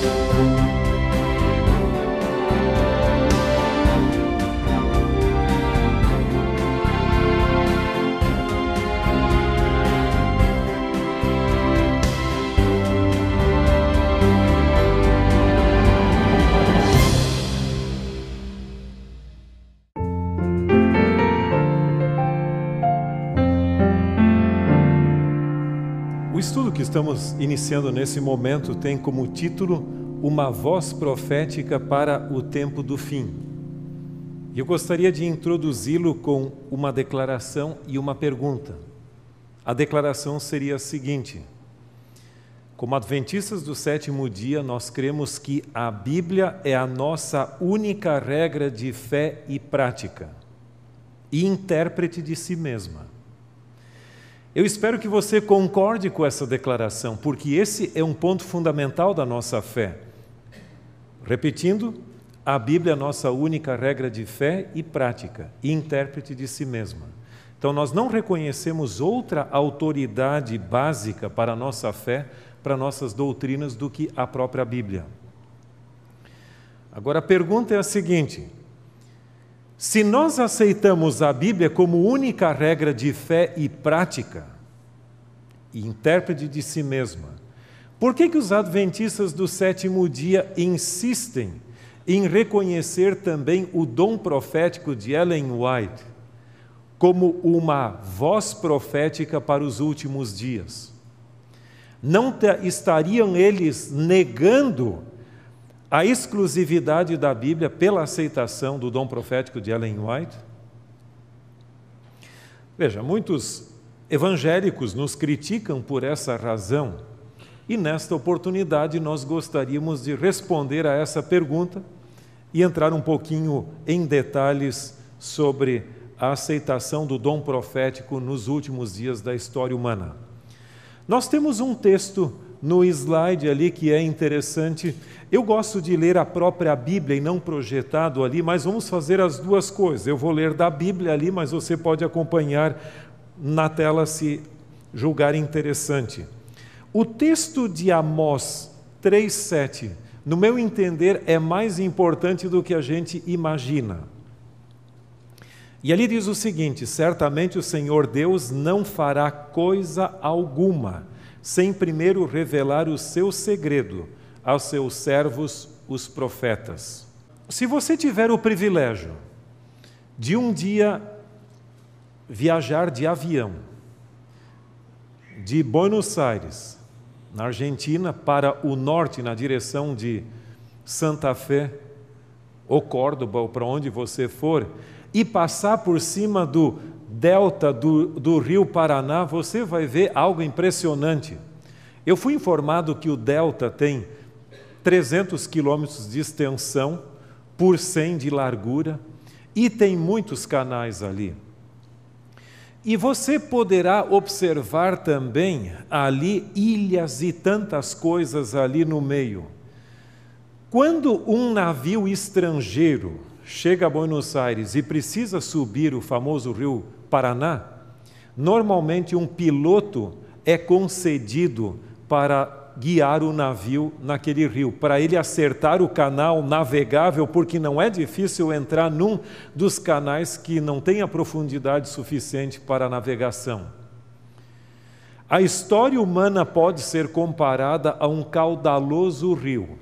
Música estamos iniciando nesse momento tem como título Uma Voz Profética para o Tempo do Fim. Eu gostaria de introduzi-lo com uma declaração e uma pergunta. A declaração seria a seguinte: Como adventistas do sétimo dia, nós cremos que a Bíblia é a nossa única regra de fé e prática, e intérprete de si mesma. Eu espero que você concorde com essa declaração, porque esse é um ponto fundamental da nossa fé. Repetindo, a Bíblia é a nossa única regra de fé e prática, e intérprete de si mesma. Então, nós não reconhecemos outra autoridade básica para a nossa fé, para nossas doutrinas, do que a própria Bíblia. Agora, a pergunta é a seguinte: se nós aceitamos a Bíblia como única regra de fé e prática, e intérprete de si mesma, por que, que os adventistas do sétimo dia insistem em reconhecer também o dom profético de Ellen White como uma voz profética para os últimos dias? Não estariam eles negando a exclusividade da Bíblia pela aceitação do dom profético de Ellen White? Veja, muitos evangélicos nos criticam por essa razão e nesta oportunidade nós gostaríamos de responder a essa pergunta e entrar um pouquinho em detalhes sobre a aceitação do dom profético nos últimos dias da história humana. Nós temos um texto no slide ali que é interessante. Eu gosto de ler a própria Bíblia e não projetado ali, mas vamos fazer as duas coisas. Eu vou ler da Bíblia ali, mas você pode acompanhar na tela se julgar interessante. O texto de Amós 3:7, no meu entender, é mais importante do que a gente imagina. E ali diz o seguinte: certamente o Senhor Deus não fará coisa alguma sem primeiro revelar o seu segredo aos seus servos, os profetas. Se você tiver o privilégio de um dia viajar de avião de Buenos Aires, na Argentina, para o norte, na direção de Santa Fé, ou Córdoba, ou para onde você for, e passar por cima do delta do, do rio Paraná, você vai ver algo impressionante. Eu fui informado que o delta tem 300 quilômetros de extensão por 100 de largura e tem muitos canais ali. E você poderá observar também ali ilhas e tantas coisas ali no meio. Quando um navio estrangeiro chega a Buenos Aires e precisa subir o famoso rio Paraná, normalmente um piloto é concedido para guiar o navio naquele rio, para ele acertar o canal navegável, porque não é difícil entrar num dos canais que não tem a profundidade suficiente para a navegação. A história humana pode ser comparada a um caudaloso rio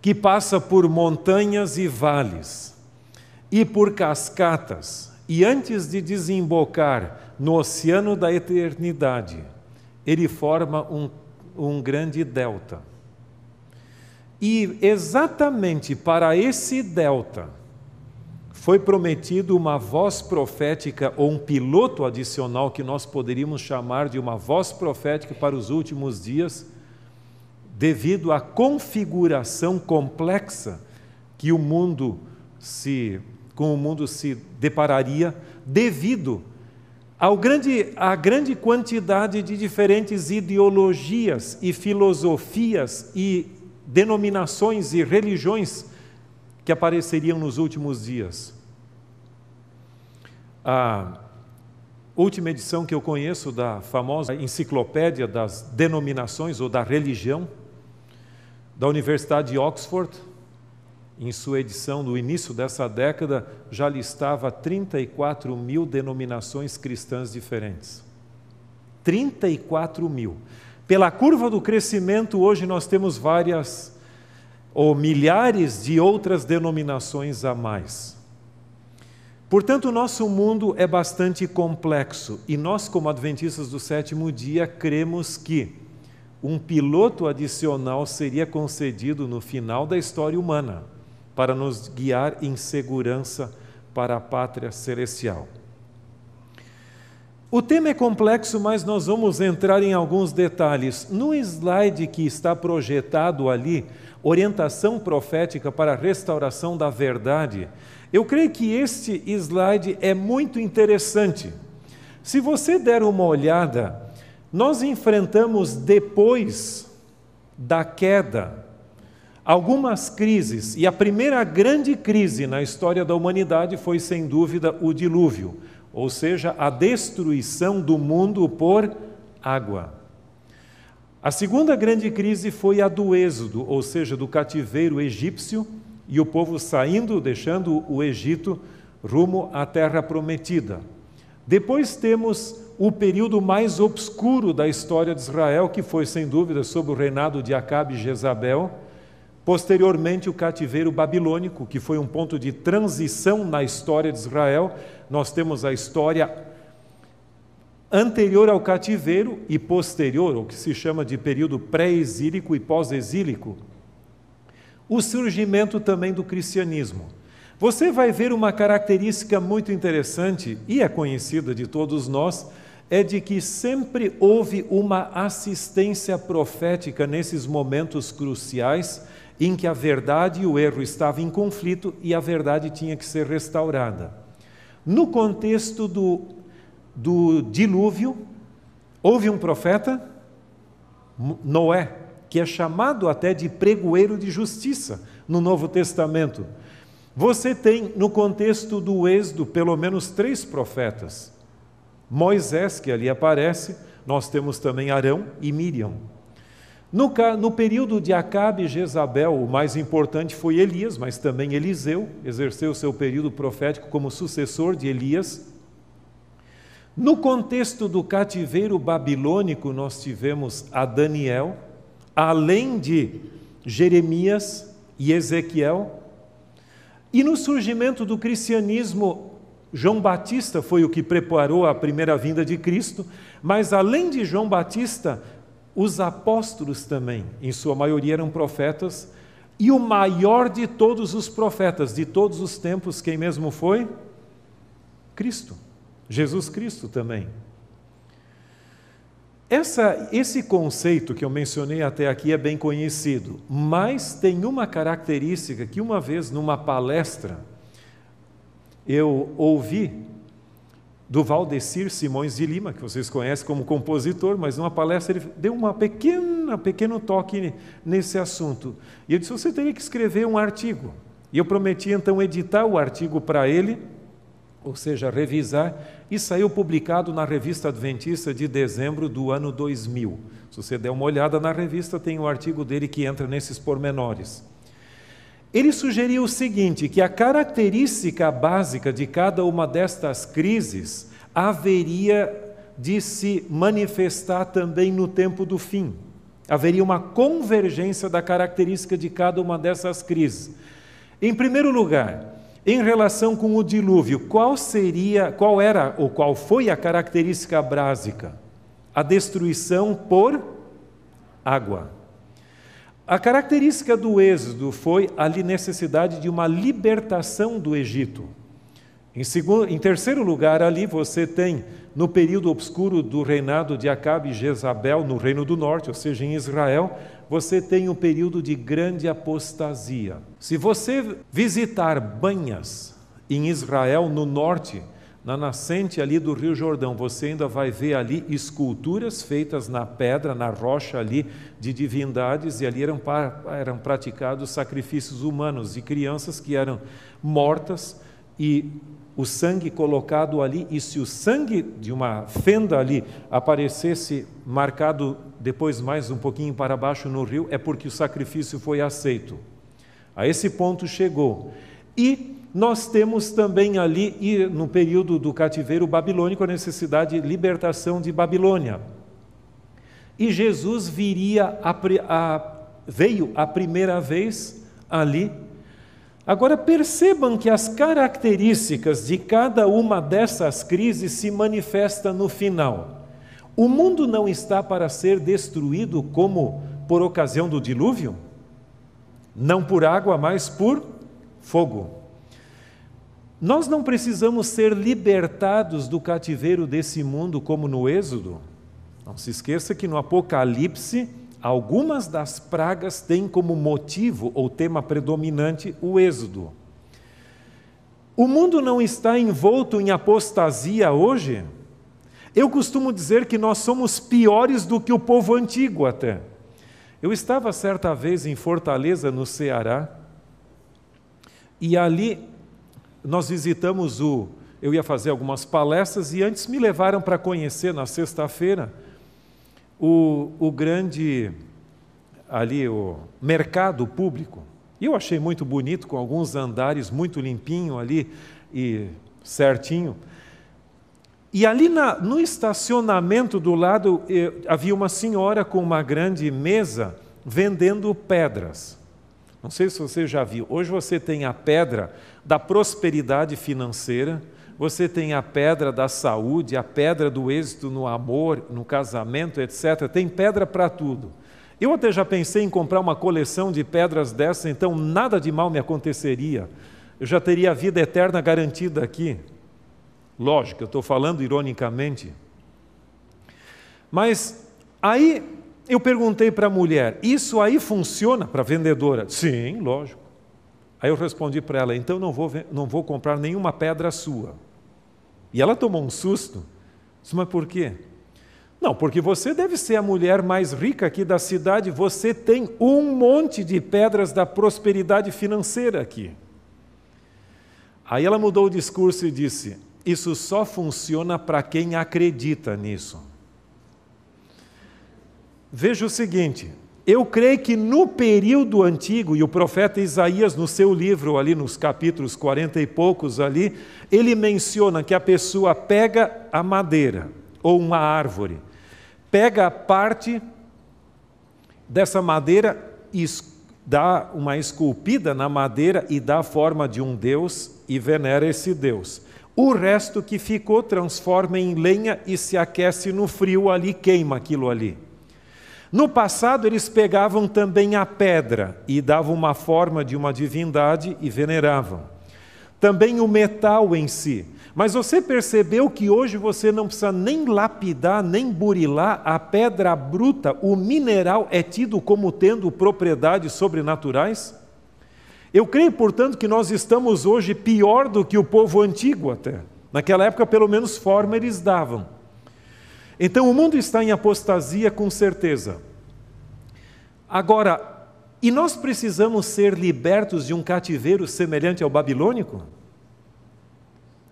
que passa por montanhas e vales e por cascatas, e antes de desembocar no oceano da eternidade, ele forma um, um grande delta. E exatamente para esse delta foi prometido uma voz profética ou um piloto adicional que nós poderíamos chamar de uma voz profética para os últimos dias, devido à configuração complexa que o mundo se com o mundo se depararia devido ao grande, a grande quantidade de diferentes ideologias e filosofias e denominações e religiões que apareceriam nos últimos dias. A última edição que eu conheço da famosa Enciclopédia das Denominações ou da Religião da Universidade de Oxford, em sua edição no início dessa década, já listava 34 mil denominações cristãs diferentes. 34 mil. Pela curva do crescimento, hoje nós temos várias ou milhares de outras denominações a mais. Portanto, o nosso mundo é bastante complexo e nós, como adventistas do sétimo dia, cremos que um piloto adicional seria concedido no final da história humana para nos guiar em segurança para a pátria celestial. O tema é complexo, mas nós vamos entrar em alguns detalhes. No slide que está projetado ali, orientação profética para a restauração da verdade, eu creio que este slide é muito interessante. Se você der uma olhada, nós enfrentamos depois da queda algumas crises, e a primeira grande crise na história da humanidade foi, sem dúvida, o dilúvio, ou seja, a destruição do mundo por água. A segunda grande crise foi a do Êxodo, ou seja, do cativeiro egípcio e o povo saindo, deixando o Egito rumo à terra prometida. Depois temos o período mais obscuro da história de Israel, que foi sem dúvida sob o reinado de Acabe e Jezabel. Posteriormente, o cativeiro babilônico, que foi um ponto de transição na história de Israel. Nós temos a história anterior ao cativeiro e posterior, o que se chama de período pré-exílico e pós-exílico, o surgimento também do cristianismo. Você vai ver uma característica muito interessante e é conhecida de todos nós, é de que sempre houve uma assistência profética nesses momentos cruciais em que a verdade e o erro estavam em conflito e a verdade tinha que ser restaurada. No contexto do, do dilúvio, houve um profeta, Noé, que é chamado até de pregoeiro de justiça no Novo Testamento. Você tem, no contexto do Êxodo, pelo menos três profetas. Moisés, que ali aparece, nós temos também Arão e Miriam. No, no, período de Acabe e Jezabel, o mais importante foi Elias, mas também Eliseu exerceu seu período profético como sucessor de Elias. No contexto do cativeiro babilônico, nós tivemos a Daniel, além de Jeremias e Ezequiel. E no surgimento do cristianismo, João Batista foi o que preparou a primeira vinda de Cristo, mas além de João Batista, os apóstolos também, em sua maioria eram profetas, e o maior de todos os profetas de todos os tempos, quem mesmo foi? Cristo, Jesus Cristo também. Essa, esse conceito que eu mencionei até aqui é bem conhecido, mas tem uma característica que uma vez numa palestra eu ouvi do Valdecir Simões de Lima, que vocês conhecem como compositor, mas numa palestra ele deu uma pequena, pequeno toque nesse assunto. E eu disse: você teria que escrever um artigo. E eu prometi então editar o artigo para ele ou seja, revisar, e saiu publicado na Revista Adventista de dezembro do ano 2000. Se você der uma olhada na revista, tem o um artigo dele que entra nesses pormenores. Ele sugeriu o seguinte: que a característica básica de cada uma destas crises haveria de se manifestar também no tempo do fim. Haveria uma convergência da característica de cada uma dessas crises. Em primeiro lugar, em relação com o dilúvio, qual seria, qual era ou qual foi a característica básica? A destruição por água. A característica do êxodo foi a necessidade de uma libertação do Egito. Em, segundo, em terceiro lugar, ali você tem, no período obscuro do reinado de Acabe e Jezabel, no Reino do Norte, ou seja, em Israel, você tem um período de grande apostasia. Se você visitar banhas em Israel, no norte, na nascente ali do Rio Jordão, você ainda vai ver ali esculturas feitas na pedra, na rocha ali, de divindades, e ali eram, eram praticados sacrifícios humanos de crianças que eram mortas e o sangue colocado ali, e se o sangue de uma fenda ali aparecesse marcado depois mais um pouquinho para baixo no rio, é porque o sacrifício foi aceito. A esse ponto chegou. E nós temos também ali, e no período do cativeiro babilônico, a necessidade de libertação de Babilônia. E Jesus viria a, a, veio a primeira vez ali Agora percebam que as características de cada uma dessas crises se manifestam no final. O mundo não está para ser destruído como por ocasião do dilúvio? Não por água, mas por fogo. Nós não precisamos ser libertados do cativeiro desse mundo como no Êxodo. Não se esqueça que no Apocalipse Algumas das pragas têm como motivo ou tema predominante o êxodo. O mundo não está envolto em apostasia hoje? Eu costumo dizer que nós somos piores do que o povo antigo até. Eu estava certa vez em Fortaleza, no Ceará, e ali nós visitamos o. Eu ia fazer algumas palestras e antes me levaram para conhecer na sexta-feira o, o grande ali o mercado público. E eu achei muito bonito, com alguns andares muito limpinho ali e certinho. E ali na, no estacionamento do lado eh, havia uma senhora com uma grande mesa vendendo pedras. Não sei se você já viu. Hoje você tem a pedra da prosperidade financeira, você tem a pedra da saúde, a pedra do êxito no amor, no casamento, etc. Tem pedra para tudo. Eu até já pensei em comprar uma coleção de pedras dessas, então nada de mal me aconteceria. Eu já teria a vida eterna garantida aqui. Lógico, eu estou falando ironicamente. Mas aí eu perguntei para a mulher: Isso aí funciona para vendedora? Sim, lógico. Aí eu respondi para ela: Então não vou, não vou comprar nenhuma pedra sua. E ela tomou um susto. Disse, mas por quê? Não, porque você deve ser a mulher mais rica aqui da cidade, você tem um monte de pedras da prosperidade financeira aqui. Aí ela mudou o discurso e disse: Isso só funciona para quem acredita nisso. Veja o seguinte: eu creio que no período antigo, e o profeta Isaías, no seu livro, ali nos capítulos 40 e poucos, ali, ele menciona que a pessoa pega a madeira ou uma árvore, pega a parte dessa madeira e dá uma esculpida na madeira e dá a forma de um deus e venera esse deus. O resto que ficou transforma em lenha e se aquece no frio ali, queima aquilo ali. No passado, eles pegavam também a pedra e davam uma forma de uma divindade e veneravam. Também o metal em si. Mas você percebeu que hoje você não precisa nem lapidar, nem burilar a pedra bruta, o mineral é tido como tendo propriedades sobrenaturais? Eu creio, portanto, que nós estamos hoje pior do que o povo antigo até. Naquela época, pelo menos, forma eles davam. Então, o mundo está em apostasia com certeza. Agora, e nós precisamos ser libertos de um cativeiro semelhante ao babilônico?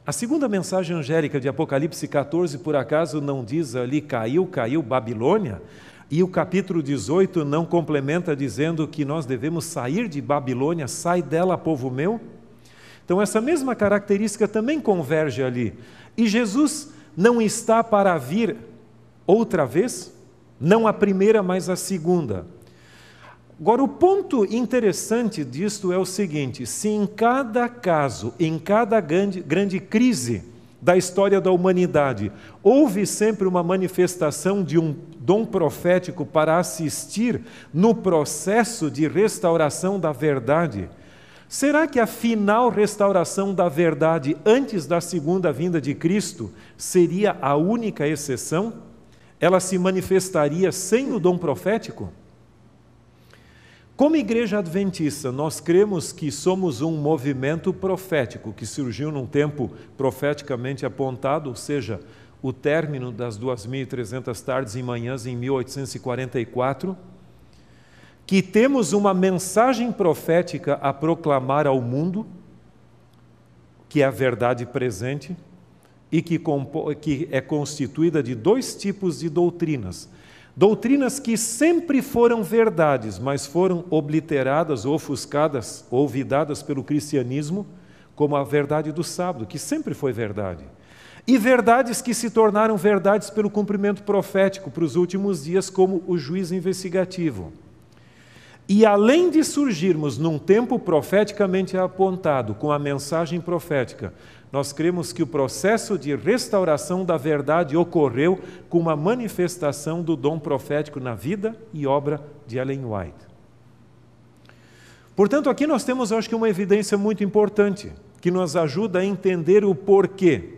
A segunda mensagem angélica de Apocalipse 14, por acaso, não diz ali caiu, caiu Babilônia? E o capítulo 18 não complementa dizendo que nós devemos sair de Babilônia, sai dela, povo meu? Então, essa mesma característica também converge ali. E Jesus não está para vir outra vez, não a primeira, mas a segunda. Agora, o ponto interessante disto é o seguinte: se em cada caso, em cada grande, grande crise da história da humanidade, houve sempre uma manifestação de um dom profético para assistir no processo de restauração da verdade, será que a final restauração da verdade antes da segunda vinda de Cristo seria a única exceção? Ela se manifestaria sem o dom profético? Como igreja adventista, nós cremos que somos um movimento profético que surgiu num tempo profeticamente apontado, ou seja, o término das 2.300 tardes e manhãs em 1844, que temos uma mensagem profética a proclamar ao mundo, que é a verdade presente e que, que é constituída de dois tipos de doutrinas. Doutrinas que sempre foram verdades, mas foram obliteradas, ofuscadas, olvidadas pelo cristianismo, como a verdade do sábado, que sempre foi verdade. E verdades que se tornaram verdades pelo cumprimento profético para os últimos dias, como o juiz investigativo. E além de surgirmos num tempo profeticamente apontado, com a mensagem profética, nós cremos que o processo de restauração da verdade ocorreu com uma manifestação do dom profético na vida e obra de Ellen White. Portanto, aqui nós temos, acho que, uma evidência muito importante que nos ajuda a entender o porquê.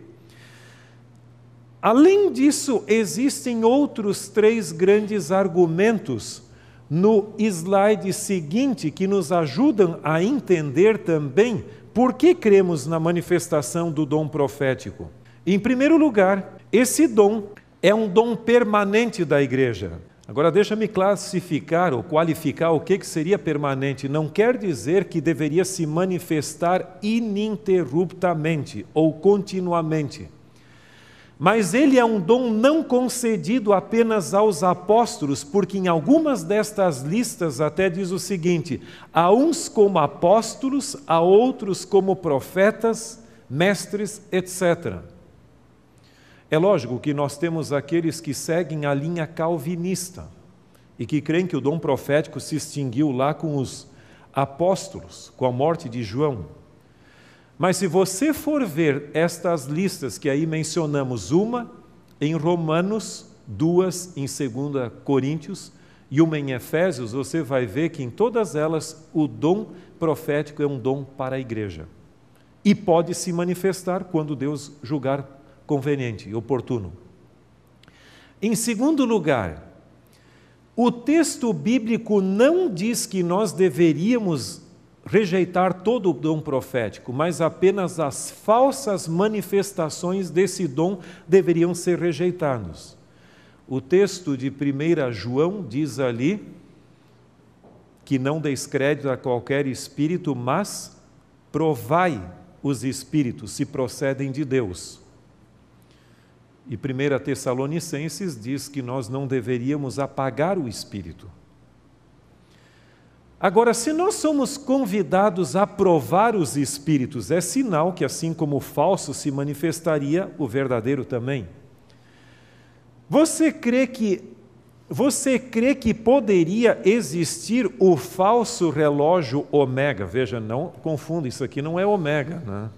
Além disso, existem outros três grandes argumentos no slide seguinte que nos ajudam a entender também por que cremos na manifestação do dom profético. Em primeiro lugar, esse dom é um dom permanente da igreja. Agora, deixa-me classificar ou qualificar o que seria permanente. Não quer dizer que deveria se manifestar ininterruptamente ou continuamente. Mas ele é um dom não concedido apenas aos apóstolos, porque em algumas destas listas até diz o seguinte: a uns como apóstolos, a outros como profetas, mestres, etc. É lógico que nós temos aqueles que seguem a linha calvinista e que creem que o dom profético se extinguiu lá com os apóstolos, com a morte de João. Mas se você for ver estas listas que aí mencionamos, uma em Romanos, duas em 2 Coríntios e uma em Efésios, você vai ver que em todas elas o dom profético é um dom para a igreja. E pode se manifestar quando Deus julgar conveniente e oportuno. Em segundo lugar, o texto bíblico não diz que nós deveríamos rejeitar todo o dom profético, mas apenas as falsas manifestações desse dom deveriam ser rejeitadas. O texto de 1 João diz ali que não deis crédito a qualquer espírito, mas provai os espíritos se procedem de Deus. E 1 Tessalonicenses diz que nós não deveríamos apagar o espírito. Agora, se nós somos convidados a provar os espíritos, é sinal que, assim como o falso se manifestaria, o verdadeiro também. Você crê que você crê que poderia existir o falso relógio ômega? Veja, não confunda, isso aqui não é ômega, né?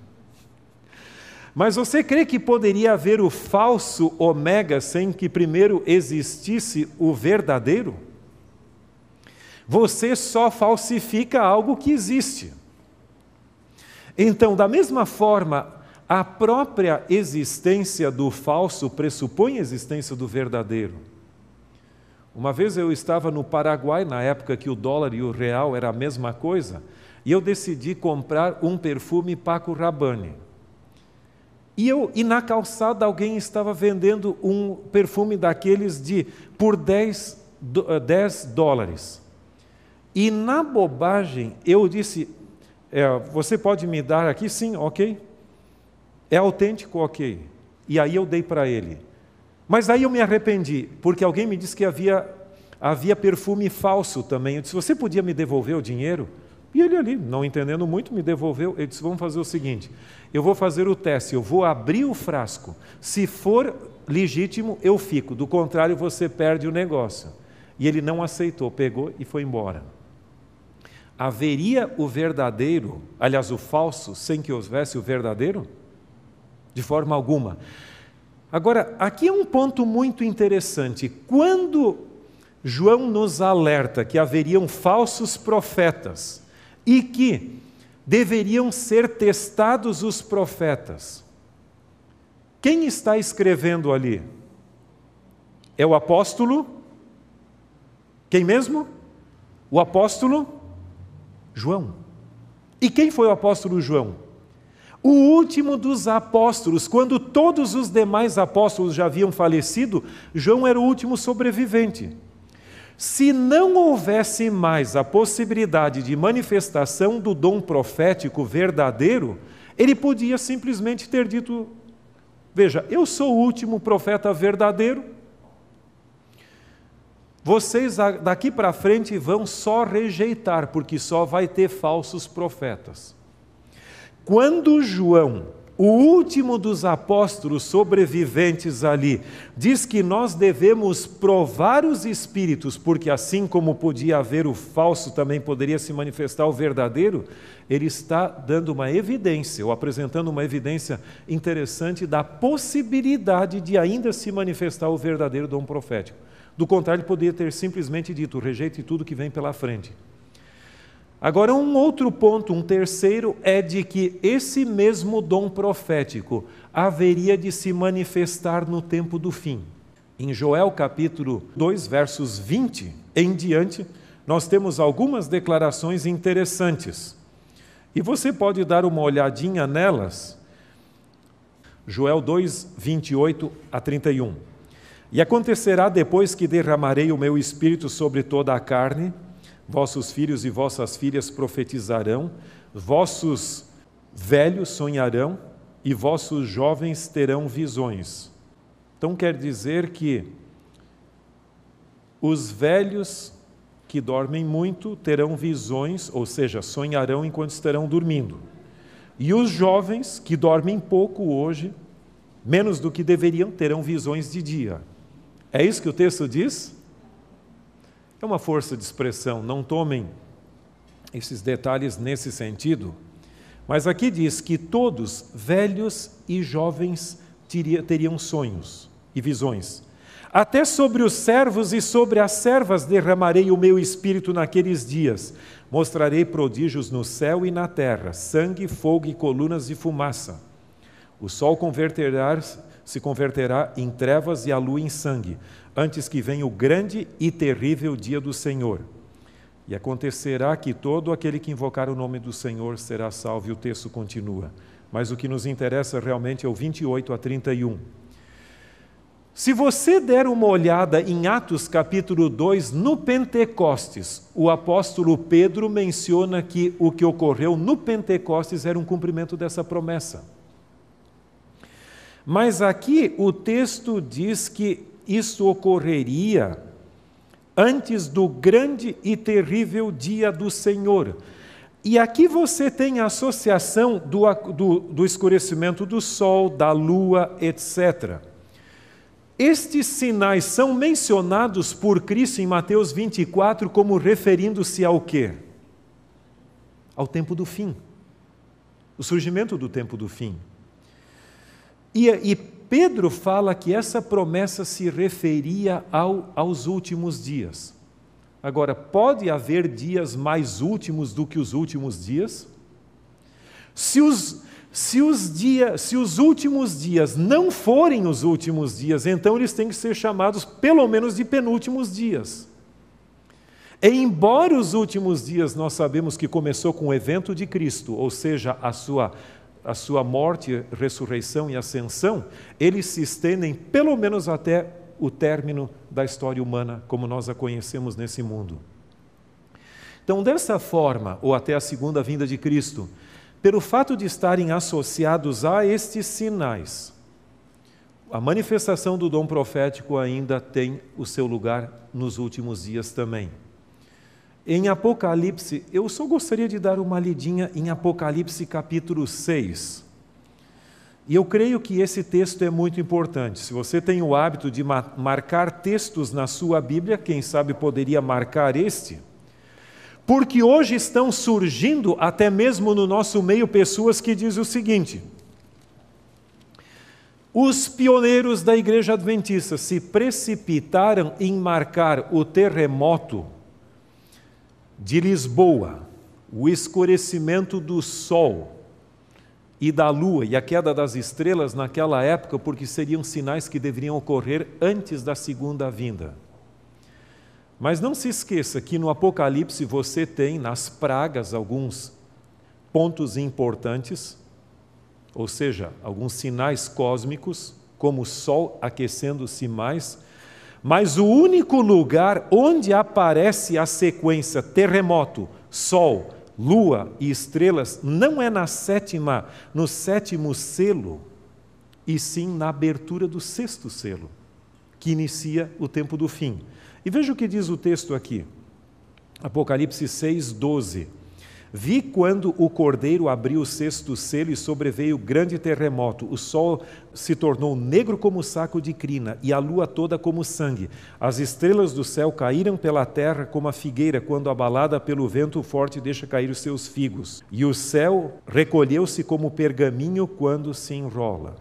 Mas você crê que poderia haver o falso ômega sem que primeiro existisse o verdadeiro? Você só falsifica algo que existe. Então, da mesma forma, a própria existência do falso pressupõe a existência do verdadeiro. Uma vez eu estava no Paraguai, na época que o dólar e o real era a mesma coisa, e eu decidi comprar um perfume Paco Rabanne. E, eu, e na calçada alguém estava vendendo um perfume daqueles de por 10, 10 dólares. E na bobagem eu disse: é, Você pode me dar aqui? Sim, ok. É autêntico? Ok. E aí eu dei para ele. Mas aí eu me arrependi, porque alguém me disse que havia, havia perfume falso também. Eu disse: Você podia me devolver o dinheiro? E ele ali, não entendendo muito, me devolveu. Ele disse: Vamos fazer o seguinte: eu vou fazer o teste, eu vou abrir o frasco. Se for legítimo, eu fico. Do contrário, você perde o negócio. E ele não aceitou, pegou e foi embora haveria o verdadeiro, aliás, o falso, sem que houvesse o verdadeiro? De forma alguma. Agora, aqui é um ponto muito interessante. Quando João nos alerta que haveriam falsos profetas e que deveriam ser testados os profetas, quem está escrevendo ali? É o apóstolo? Quem mesmo? O apóstolo João. E quem foi o apóstolo João? O último dos apóstolos, quando todos os demais apóstolos já haviam falecido, João era o último sobrevivente. Se não houvesse mais a possibilidade de manifestação do dom profético verdadeiro, Ele podia simplesmente ter dito: Veja, eu sou o último profeta verdadeiro. Vocês daqui para frente vão só rejeitar, porque só vai ter falsos profetas. Quando João o último dos apóstolos sobreviventes ali, diz que nós devemos provar os espíritos, porque assim como podia haver o falso, também poderia se manifestar o verdadeiro. Ele está dando uma evidência, ou apresentando uma evidência interessante da possibilidade de ainda se manifestar o verdadeiro dom profético. Do contrário, ele poderia ter simplesmente dito: rejeite tudo que vem pela frente. Agora, um outro ponto, um terceiro, é de que esse mesmo dom profético haveria de se manifestar no tempo do fim. Em Joel capítulo 2, versos 20 em diante, nós temos algumas declarações interessantes. E você pode dar uma olhadinha nelas. Joel 2, 28 a 31. E acontecerá depois que derramarei o meu espírito sobre toda a carne, Vossos filhos e vossas filhas profetizarão, vossos velhos sonharão e vossos jovens terão visões. Então quer dizer que os velhos que dormem muito terão visões, ou seja, sonharão enquanto estarão dormindo. E os jovens que dormem pouco hoje, menos do que deveriam, terão visões de dia. É isso que o texto diz? É uma força de expressão, não tomem esses detalhes nesse sentido. Mas aqui diz que todos, velhos e jovens, teriam sonhos e visões. Até sobre os servos e sobre as servas derramarei o meu espírito naqueles dias. Mostrarei prodígios no céu e na terra, sangue, fogo e colunas de fumaça. O sol converterá, se converterá em trevas e a lua em sangue, antes que venha o grande e terrível dia do Senhor. E acontecerá que todo aquele que invocar o nome do Senhor será salvo. E o texto continua. Mas o que nos interessa realmente é o 28 a 31. Se você der uma olhada em Atos capítulo 2, no Pentecostes, o apóstolo Pedro menciona que o que ocorreu no Pentecostes era um cumprimento dessa promessa. Mas aqui o texto diz que isso ocorreria antes do grande e terrível dia do Senhor. E aqui você tem a associação do, do, do escurecimento do sol, da lua, etc. Estes sinais são mencionados por Cristo em Mateus 24 como referindo-se ao quê? Ao tempo do fim. O surgimento do tempo do fim. E, e Pedro fala que essa promessa se referia ao, aos últimos dias. Agora, pode haver dias mais últimos do que os últimos dias? Se os, se os, dia, se os últimos dias não forem os últimos dias, então eles têm que ser chamados pelo menos de penúltimos dias. E embora os últimos dias nós sabemos que começou com o evento de Cristo, ou seja, a sua a sua morte, ressurreição e ascensão, eles se estendem pelo menos até o término da história humana como nós a conhecemos nesse mundo. Então, dessa forma, ou até a segunda vinda de Cristo, pelo fato de estarem associados a estes sinais, a manifestação do dom profético ainda tem o seu lugar nos últimos dias também. Em Apocalipse, eu só gostaria de dar uma lidinha em Apocalipse capítulo 6. E eu creio que esse texto é muito importante. Se você tem o hábito de marcar textos na sua Bíblia, quem sabe poderia marcar este. Porque hoje estão surgindo, até mesmo no nosso meio, pessoas que dizem o seguinte: os pioneiros da Igreja Adventista se precipitaram em marcar o terremoto de Lisboa, o escurecimento do sol e da lua e a queda das estrelas naquela época, porque seriam sinais que deveriam ocorrer antes da segunda vinda. Mas não se esqueça que no Apocalipse você tem nas pragas alguns pontos importantes, ou seja, alguns sinais cósmicos, como o sol aquecendo-se mais mas o único lugar onde aparece a sequência terremoto, sol, lua e estrelas não é na sétima, no sétimo selo, e sim na abertura do sexto selo, que inicia o tempo do fim. E veja o que diz o texto aqui. Apocalipse 6, 12. Vi quando o cordeiro abriu o sexto selo e sobreveio grande terremoto. O sol se tornou negro como saco de crina e a lua toda como sangue. As estrelas do céu caíram pela terra como a figueira quando abalada pelo vento forte deixa cair os seus figos. E o céu recolheu-se como pergaminho quando se enrola.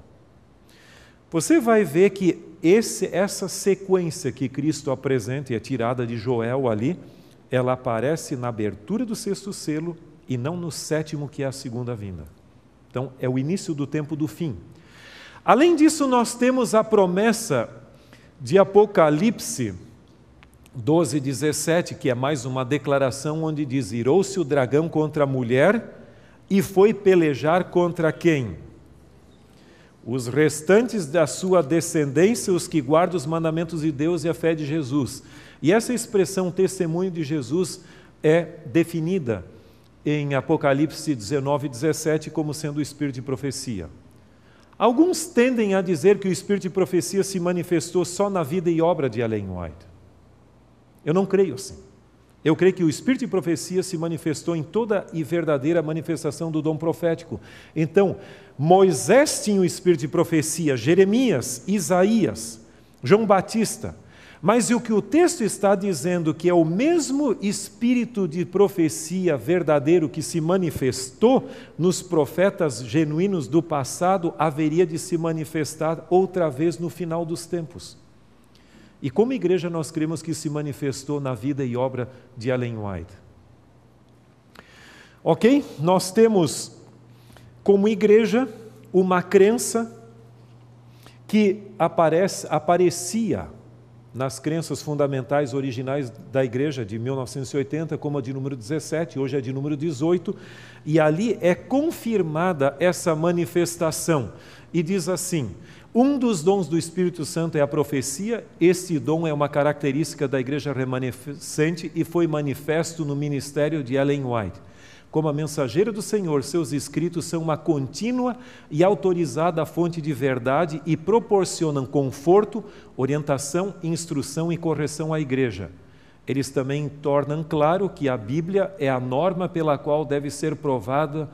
Você vai ver que esse, essa sequência que Cristo apresenta e é tirada de Joel ali, ela aparece na abertura do sexto selo e não no sétimo, que é a segunda vinda. Então, é o início do tempo do fim. Além disso, nós temos a promessa de Apocalipse 12, 17, que é mais uma declaração onde diz: Irou-se o dragão contra a mulher e foi pelejar contra quem? Os restantes da sua descendência, os que guardam os mandamentos de Deus e a fé de Jesus. E essa expressão testemunho de Jesus é definida em Apocalipse 19, 17 como sendo o espírito de profecia. Alguns tendem a dizer que o espírito de profecia se manifestou só na vida e obra de Ellen White. Eu não creio assim. Eu creio que o espírito de profecia se manifestou em toda e verdadeira manifestação do dom profético. Então, Moisés tinha o espírito de profecia, Jeremias, Isaías, João Batista, mas o que o texto está dizendo que é o mesmo espírito de profecia verdadeiro que se manifestou nos profetas genuínos do passado, haveria de se manifestar outra vez no final dos tempos. E como igreja nós cremos que se manifestou na vida e obra de Ellen White. Ok? Nós temos como igreja uma crença que aparece, aparecia nas crenças fundamentais originais da igreja de 1980, como a de número 17, hoje é de número 18, e ali é confirmada essa manifestação. E diz assim: um dos dons do Espírito Santo é a profecia, este dom é uma característica da igreja remanescente e foi manifesto no ministério de Ellen White. Como a mensageira do Senhor, seus escritos são uma contínua e autorizada fonte de verdade e proporcionam conforto, orientação, instrução e correção à igreja. Eles também tornam claro que a Bíblia é a norma pela qual deve ser provado,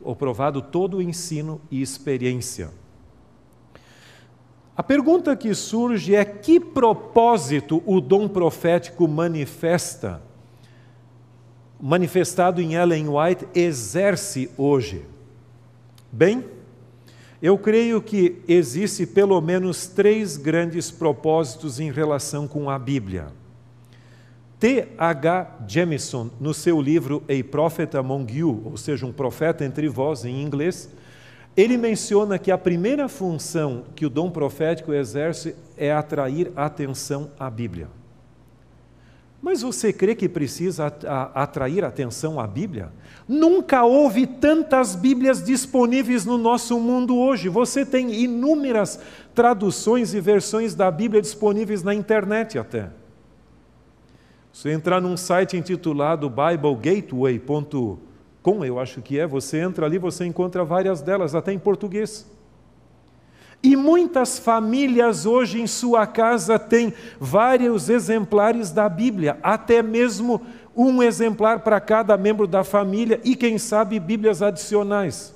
ou provado todo o ensino e experiência. A pergunta que surge é: que propósito o dom profético manifesta manifestado em Ellen White exerce hoje? Bem, eu creio que existe pelo menos três grandes propósitos em relação com a Bíblia. T. H. Jemison, no seu livro A Prophet Among You, ou seja, um profeta entre vós em inglês, ele menciona que a primeira função que o dom profético exerce é atrair atenção à Bíblia. Mas você crê que precisa atrair atenção à Bíblia? Nunca houve tantas Bíblias disponíveis no nosso mundo hoje. Você tem inúmeras traduções e versões da Bíblia disponíveis na internet até. Se entrar num site intitulado BibleGateway.com, eu acho que é, você entra ali, você encontra várias delas, até em português. E muitas famílias hoje em sua casa têm vários exemplares da Bíblia, até mesmo um exemplar para cada membro da família e, quem sabe, Bíblias adicionais.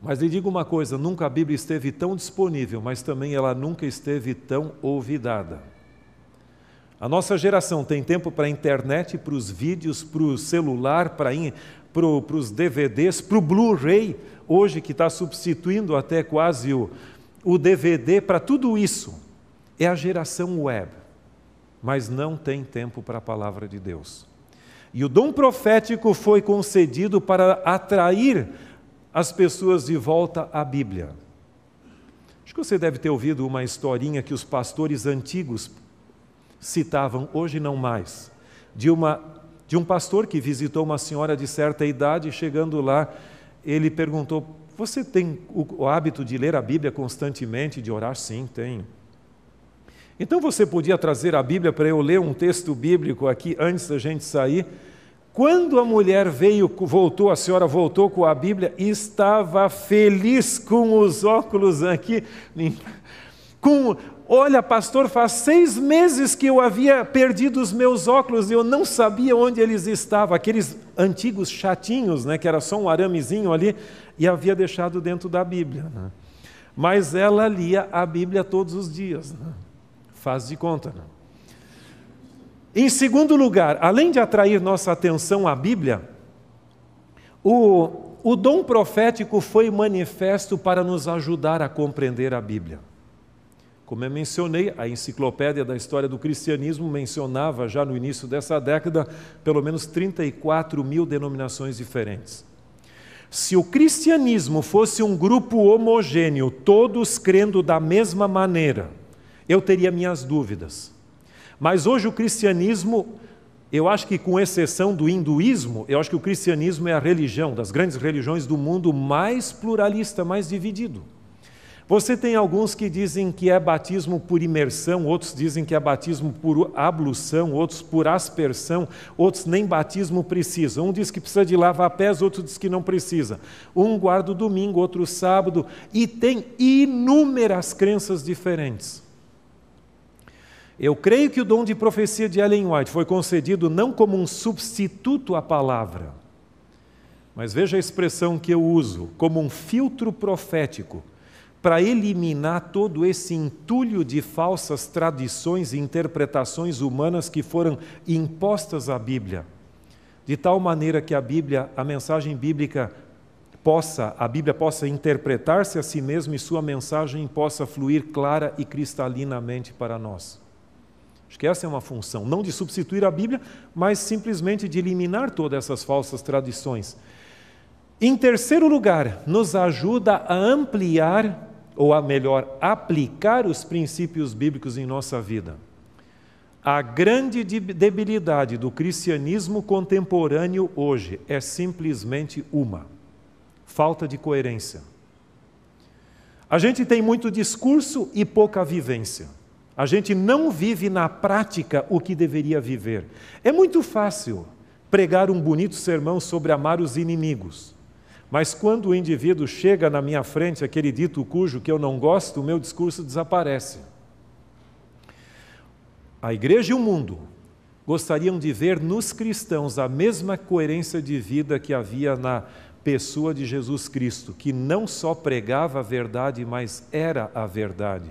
Mas lhe digo uma coisa: nunca a Bíblia esteve tão disponível, mas também ela nunca esteve tão ouvidada. A nossa geração tem tempo para a internet, para os vídeos, para o celular, para, para os DVDs, para o Blu-ray, hoje que está substituindo até quase o, o DVD, para tudo isso, é a geração web, mas não tem tempo para a palavra de Deus. E o dom profético foi concedido para atrair as pessoas de volta à Bíblia. Acho que você deve ter ouvido uma historinha que os pastores antigos citavam, hoje não mais, de, uma, de um pastor que visitou uma senhora de certa idade, chegando lá, ele perguntou: Você tem o, o hábito de ler a Bíblia constantemente, de orar? Sim, tenho. Então você podia trazer a Bíblia para eu ler um texto bíblico aqui antes da gente sair? Quando a mulher veio, voltou, a senhora voltou com a Bíblia, estava feliz com os óculos aqui, com Olha, pastor, faz seis meses que eu havia perdido os meus óculos e eu não sabia onde eles estavam. Aqueles antigos chatinhos, né, que era só um aramezinho ali, e havia deixado dentro da Bíblia. Né? Mas ela lia a Bíblia todos os dias. Né? Faz de conta. Né? Em segundo lugar, além de atrair nossa atenção à Bíblia, o, o dom profético foi manifesto para nos ajudar a compreender a Bíblia. Como eu mencionei, a enciclopédia da história do cristianismo mencionava já no início dessa década pelo menos 34 mil denominações diferentes. Se o cristianismo fosse um grupo homogêneo, todos crendo da mesma maneira, eu teria minhas dúvidas. Mas hoje o cristianismo, eu acho que com exceção do hinduísmo, eu acho que o cristianismo é a religião das grandes religiões do mundo mais pluralista, mais dividido. Você tem alguns que dizem que é batismo por imersão, outros dizem que é batismo por ablução, outros por aspersão, outros nem batismo precisa. Um diz que precisa de lavar pés, outro diz que não precisa. Um guarda o domingo, outro o sábado, e tem inúmeras crenças diferentes. Eu creio que o dom de profecia de Ellen White foi concedido não como um substituto à palavra, mas veja a expressão que eu uso, como um filtro profético para eliminar todo esse entulho de falsas tradições e interpretações humanas que foram impostas à Bíblia, de tal maneira que a Bíblia, a mensagem bíblica possa, a Bíblia possa interpretar-se a si mesma e sua mensagem possa fluir clara e cristalinamente para nós. Acho que essa é uma função, não de substituir a Bíblia, mas simplesmente de eliminar todas essas falsas tradições. Em terceiro lugar, nos ajuda a ampliar ou a melhor, aplicar os princípios bíblicos em nossa vida. A grande debilidade do cristianismo contemporâneo hoje é simplesmente uma: falta de coerência. A gente tem muito discurso e pouca vivência. A gente não vive na prática o que deveria viver. É muito fácil pregar um bonito sermão sobre amar os inimigos. Mas quando o indivíduo chega na minha frente, aquele dito cujo que eu não gosto, o meu discurso desaparece. A igreja e o mundo gostariam de ver nos cristãos a mesma coerência de vida que havia na pessoa de Jesus Cristo, que não só pregava a verdade, mas era a verdade.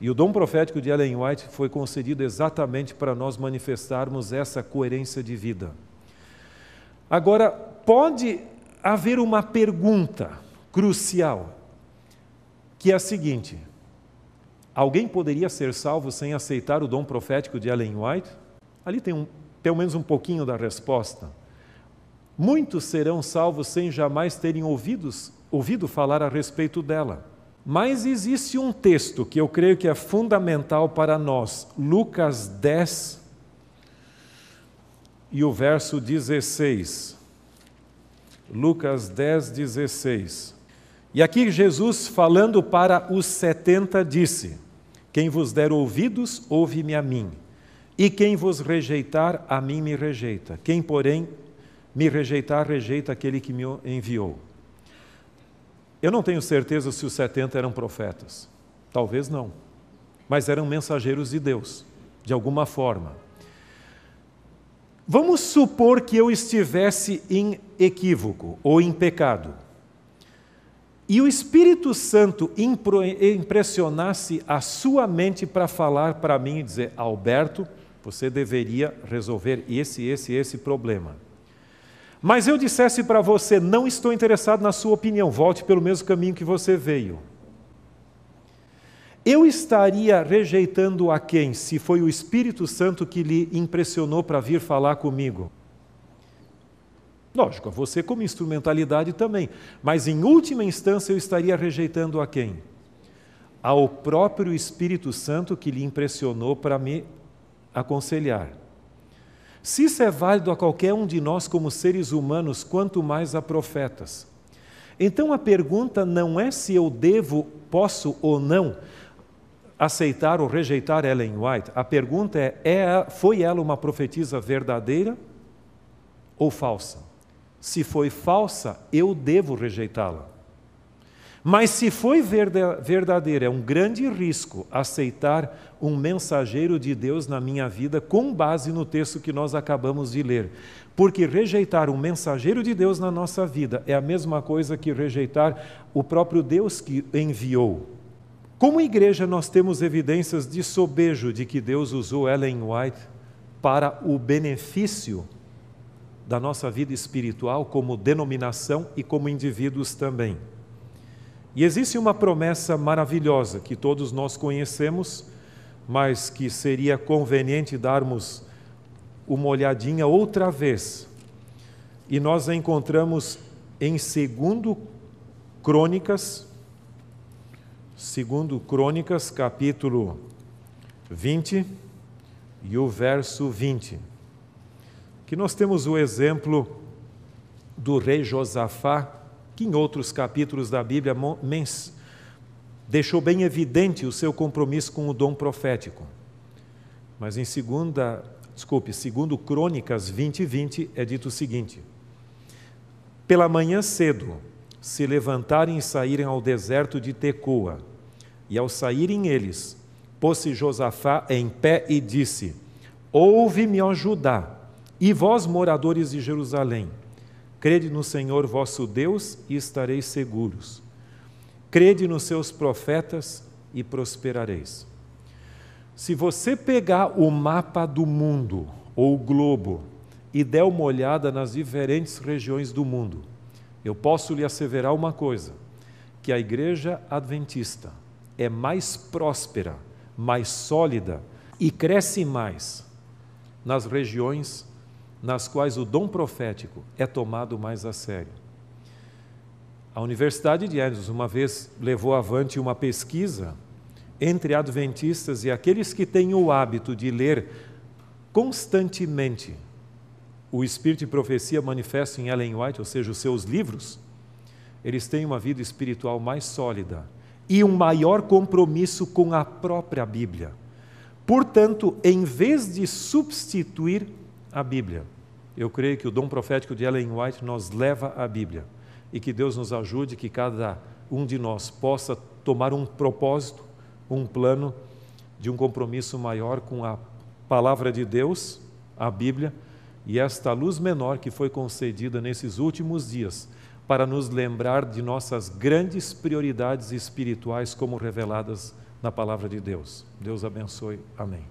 E o dom profético de Ellen White foi concedido exatamente para nós manifestarmos essa coerência de vida. Agora, pode haver uma pergunta crucial, que é a seguinte: alguém poderia ser salvo sem aceitar o dom profético de Ellen White? Ali tem um, pelo menos um pouquinho da resposta. Muitos serão salvos sem jamais terem ouvidos, ouvido falar a respeito dela. Mas existe um texto que eu creio que é fundamental para nós, Lucas 10 e o verso 16. Lucas 10, 16. E aqui Jesus, falando para os setenta, disse: Quem vos der ouvidos, ouve-me a mim. E quem vos rejeitar, a mim me rejeita. Quem, porém, me rejeitar, rejeita aquele que me enviou. Eu não tenho certeza se os setenta eram profetas. Talvez não. Mas eram mensageiros de Deus, de alguma forma. Vamos supor que eu estivesse em equívoco ou em pecado. E o Espírito Santo impressionasse a sua mente para falar para mim e dizer: Alberto, você deveria resolver esse, esse, esse problema. Mas eu dissesse para você: não estou interessado na sua opinião, volte pelo mesmo caminho que você veio eu estaria rejeitando a quem, se foi o Espírito Santo que lhe impressionou para vir falar comigo? Lógico, você como instrumentalidade também, mas em última instância eu estaria rejeitando a quem? Ao próprio Espírito Santo que lhe impressionou para me aconselhar. Se isso é válido a qualquer um de nós como seres humanos, quanto mais a profetas. Então a pergunta não é se eu devo, posso ou não aceitar ou rejeitar Ellen White, a pergunta é, é foi ela uma profetisa verdadeira ou falsa? Se foi falsa, eu devo rejeitá-la. Mas se foi verdadeira, é um grande risco aceitar um mensageiro de Deus na minha vida com base no texto que nós acabamos de ler. Porque rejeitar um mensageiro de Deus na nossa vida é a mesma coisa que rejeitar o próprio Deus que enviou. Como igreja, nós temos evidências de sobejo de que Deus usou Ellen White para o benefício da nossa vida espiritual como denominação e como indivíduos também. E existe uma promessa maravilhosa que todos nós conhecemos, mas que seria conveniente darmos uma olhadinha outra vez. E nós a encontramos em 2 Crônicas, segundo Crônicas, capítulo 20 e o verso 20. Que nós temos o exemplo do rei Josafá, que em outros capítulos da Bíblia deixou bem evidente o seu compromisso com o dom profético. Mas em segunda, desculpe, segundo Crônicas 20 e 20 é dito o seguinte: Pela manhã cedo se levantarem e saírem ao deserto de Tecoa, e ao saírem eles, pôs-se Josafá em pé e disse: Ouve-me, ó Judá, e vós, moradores de Jerusalém, crede no Senhor vosso Deus e estareis seguros. Crede nos seus profetas e prosperareis. Se você pegar o mapa do mundo ou o globo e der uma olhada nas diferentes regiões do mundo, eu posso lhe asseverar uma coisa: que a igreja adventista é mais próspera, mais sólida e cresce mais nas regiões nas quais o dom profético é tomado mais a sério. A Universidade de Andrews uma vez levou avante uma pesquisa entre adventistas e aqueles que têm o hábito de ler constantemente o Espírito de Profecia manifesto em Ellen White, ou seja, os seus livros, eles têm uma vida espiritual mais sólida e um maior compromisso com a própria Bíblia. Portanto, em vez de substituir a Bíblia, eu creio que o dom profético de Ellen White nos leva à Bíblia e que Deus nos ajude, que cada um de nós possa tomar um propósito, um plano de um compromisso maior com a palavra de Deus, a Bíblia, e esta luz menor que foi concedida nesses últimos dias para nos lembrar de nossas grandes prioridades espirituais como reveladas na palavra de Deus. Deus abençoe. Amém.